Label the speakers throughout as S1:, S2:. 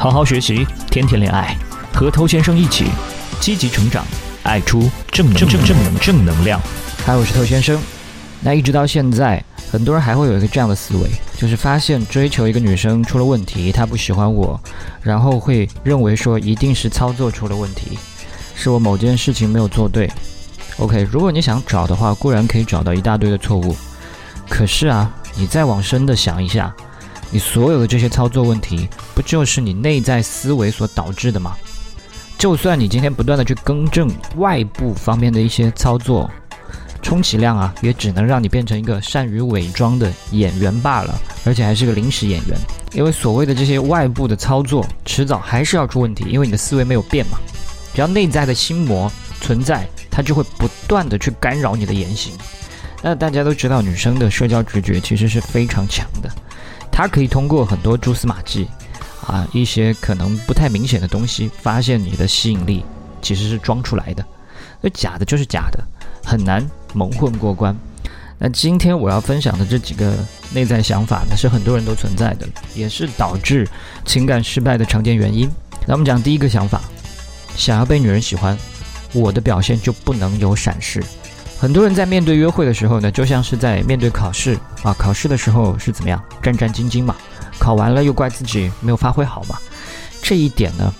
S1: 好好学习，天天恋爱，和头先生一起积极成长，爱出正正正正能正能量。
S2: 嗨，我是偷先生。那一直到现在，很多人还会有一个这样的思维，就是发现追求一个女生出了问题，她不喜欢我，然后会认为说一定是操作出了问题，是我某件事情没有做对。OK，如果你想找的话，固然可以找到一大堆的错误，可是啊，你再往深的想一下，你所有的这些操作问题，不就是你内在思维所导致的吗？就算你今天不断的去更正外部方面的一些操作，充其量啊，也只能让你变成一个善于伪装的演员罢了，而且还是个临时演员。因为所谓的这些外部的操作，迟早还是要出问题，因为你的思维没有变嘛。只要内在的心魔存在。它就会不断的去干扰你的言行。那大家都知道，女生的社交直觉其实是非常强的，她可以通过很多蛛丝马迹，啊，一些可能不太明显的东西，发现你的吸引力其实是装出来的，那假的就是假的，很难蒙混过关。那今天我要分享的这几个内在想法呢，是很多人都存在的，也是导致情感失败的常见原因。那我们讲第一个想法，想要被女人喜欢。我的表现就不能有闪失。很多人在面对约会的时候呢，就像是在面对考试啊。考试的时候是怎么样？战战兢兢嘛。考完了又怪自己没有发挥好嘛。这一点呢，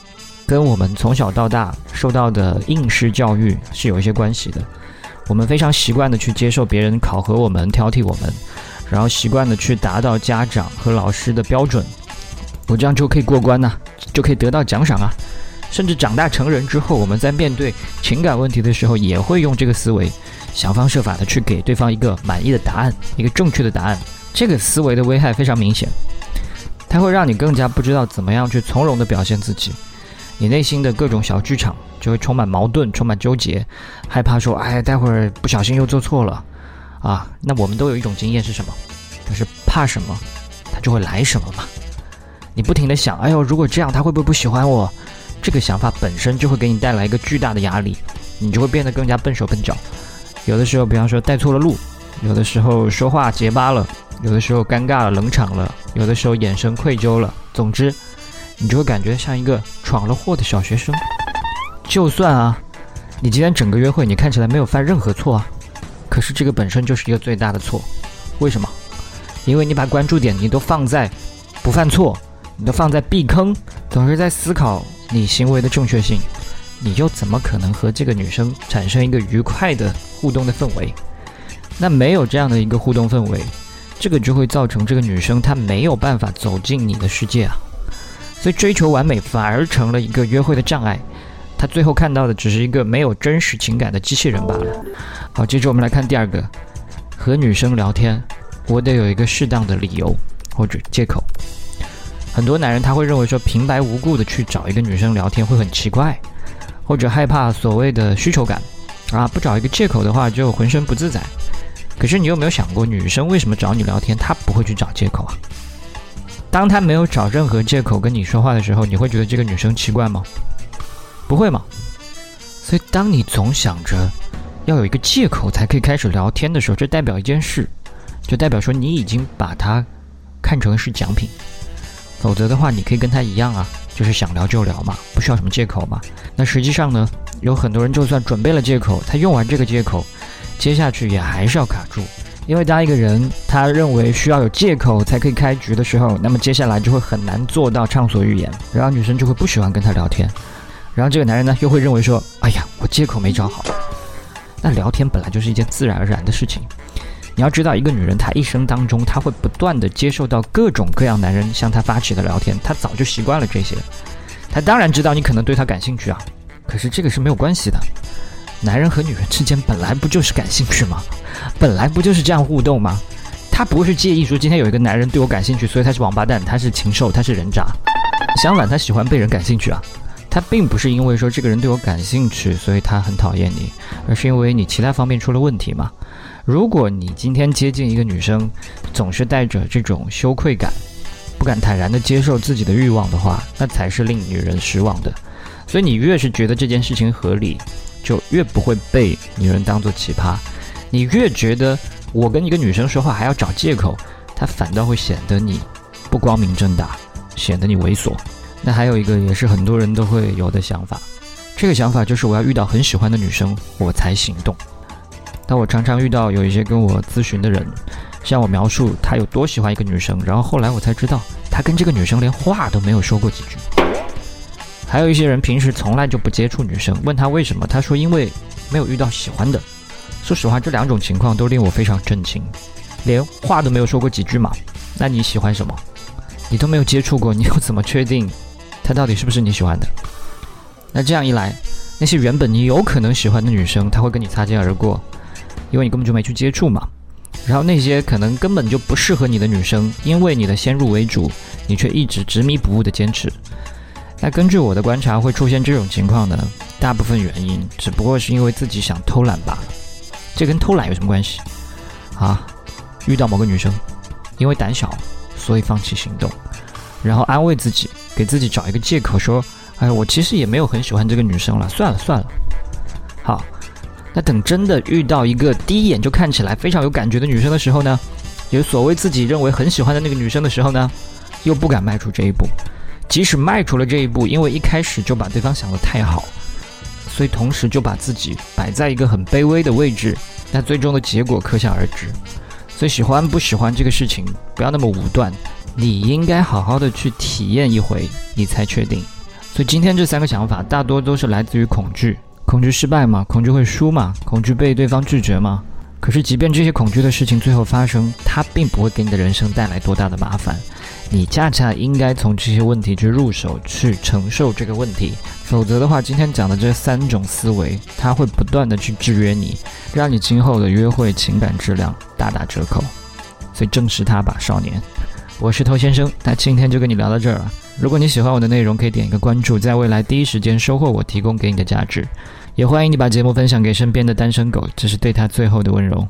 S2: 跟我们从小到大受到的应试教育是有一些关系的。我们非常习惯的去接受别人考核我们、挑剔我们，然后习惯的去达到家长和老师的标准。我这样就可以过关呐，就可以得到奖赏啊。甚至长大成人之后，我们在面对情感问题的时候，也会用这个思维，想方设法的去给对方一个满意的答案，一个正确的答案。这个思维的危害非常明显，它会让你更加不知道怎么样去从容的表现自己，你内心的各种小剧场就会充满矛盾，充满纠结，害怕说，哎，待会儿不小心又做错了，啊，那我们都有一种经验是什么？就是怕什么，他就会来什么嘛。你不停的想，哎呦，如果这样，他会不会不喜欢我？这个想法本身就会给你带来一个巨大的压力，你就会变得更加笨手笨脚。有的时候，比方说带错了路；有的时候说话结巴了；有的时候尴尬了、冷场了；有的时候眼神愧疚了。总之，你就会感觉像一个闯了祸的小学生。就算啊，你今天整个约会你看起来没有犯任何错啊，可是这个本身就是一个最大的错。为什么？因为你把关注点你都放在不犯错，你都放在避坑，总是在思考。你行为的正确性，你又怎么可能和这个女生产生一个愉快的互动的氛围？那没有这样的一个互动氛围，这个就会造成这个女生她没有办法走进你的世界啊。所以追求完美反而成了一个约会的障碍，她最后看到的只是一个没有真实情感的机器人罢了。好，接着我们来看第二个，和女生聊天，我得有一个适当的理由或者借口。很多男人他会认为说平白无故的去找一个女生聊天会很奇怪，或者害怕所谓的需求感，啊，不找一个借口的话就浑身不自在。可是你有没有想过，女生为什么找你聊天，她不会去找借口啊？当她没有找任何借口跟你说话的时候，你会觉得这个女生奇怪吗？不会吗？所以当你总想着要有一个借口才可以开始聊天的时候，这代表一件事，就代表说你已经把她看成是奖品。否则的话，你可以跟她一样啊，就是想聊就聊嘛，不需要什么借口嘛。那实际上呢，有很多人就算准备了借口，他用完这个借口，接下去也还是要卡住。因为当一个人他认为需要有借口才可以开局的时候，那么接下来就会很难做到畅所欲言，然后女生就会不喜欢跟他聊天，然后这个男人呢又会认为说，哎呀，我借口没找好。那聊天本来就是一件自然而然的事情。你要知道，一个女人她一生当中，她会不断的接受到各种各样男人向她发起的聊天，她早就习惯了这些。她当然知道你可能对她感兴趣啊，可是这个是没有关系的。男人和女人之间本来不就是感兴趣吗？本来不就是这样互动吗？他不是介意说今天有一个男人对我感兴趣，所以他是王八蛋，他是禽兽，他是人渣。相反，他喜欢被人感兴趣啊。他并不是因为说这个人对我感兴趣，所以他很讨厌你，而是因为你其他方面出了问题嘛。如果你今天接近一个女生，总是带着这种羞愧感，不敢坦然的接受自己的欲望的话，那才是令女人失望的。所以你越是觉得这件事情合理，就越不会被女人当做奇葩。你越觉得我跟一个女生说话还要找借口，她反倒会显得你不光明正大，显得你猥琐。那还有一个也是很多人都会有的想法，这个想法就是我要遇到很喜欢的女生我才行动。但我常常遇到有一些跟我咨询的人，向我描述他有多喜欢一个女生，然后后来我才知道他跟这个女生连话都没有说过几句。还有一些人平时从来就不接触女生，问他为什么，他说因为没有遇到喜欢的。说实话，这两种情况都令我非常震惊，连话都没有说过几句嘛？那你喜欢什么？你都没有接触过，你又怎么确定？她到底是不是你喜欢的？那这样一来，那些原本你有可能喜欢的女生，她会跟你擦肩而过，因为你根本就没去接触嘛。然后那些可能根本就不适合你的女生，因为你的先入为主，你却一直执迷不悟的坚持。那根据我的观察，会出现这种情况呢？大部分原因只不过是因为自己想偷懒罢了。这跟偷懒有什么关系？啊，遇到某个女生，因为胆小，所以放弃行动。然后安慰自己，给自己找一个借口说：“哎，我其实也没有很喜欢这个女生了，算了算了。”好，那等真的遇到一个第一眼就看起来非常有感觉的女生的时候呢，有所谓自己认为很喜欢的那个女生的时候呢，又不敢迈出这一步。即使迈出了这一步，因为一开始就把对方想得太好，所以同时就把自己摆在一个很卑微的位置，那最终的结果可想而知。所以喜欢不喜欢这个事情，不要那么武断。你应该好好的去体验一回，你才确定。所以今天这三个想法大多都是来自于恐惧：恐惧失败嘛，恐惧会输嘛，恐惧被对方拒绝嘛。可是，即便这些恐惧的事情最后发生，它并不会给你的人生带来多大的麻烦。你恰恰应该从这些问题去入手，去承受这个问题。否则的话，今天讲的这三种思维，它会不断的去制约你，让你今后的约会情感质量大打折扣。所以，正视它吧，少年。我是头先生，那今天就跟你聊到这儿了。如果你喜欢我的内容，可以点一个关注，在未来第一时间收获我提供给你的价值。也欢迎你把节目分享给身边的单身狗，这是对他最后的温柔。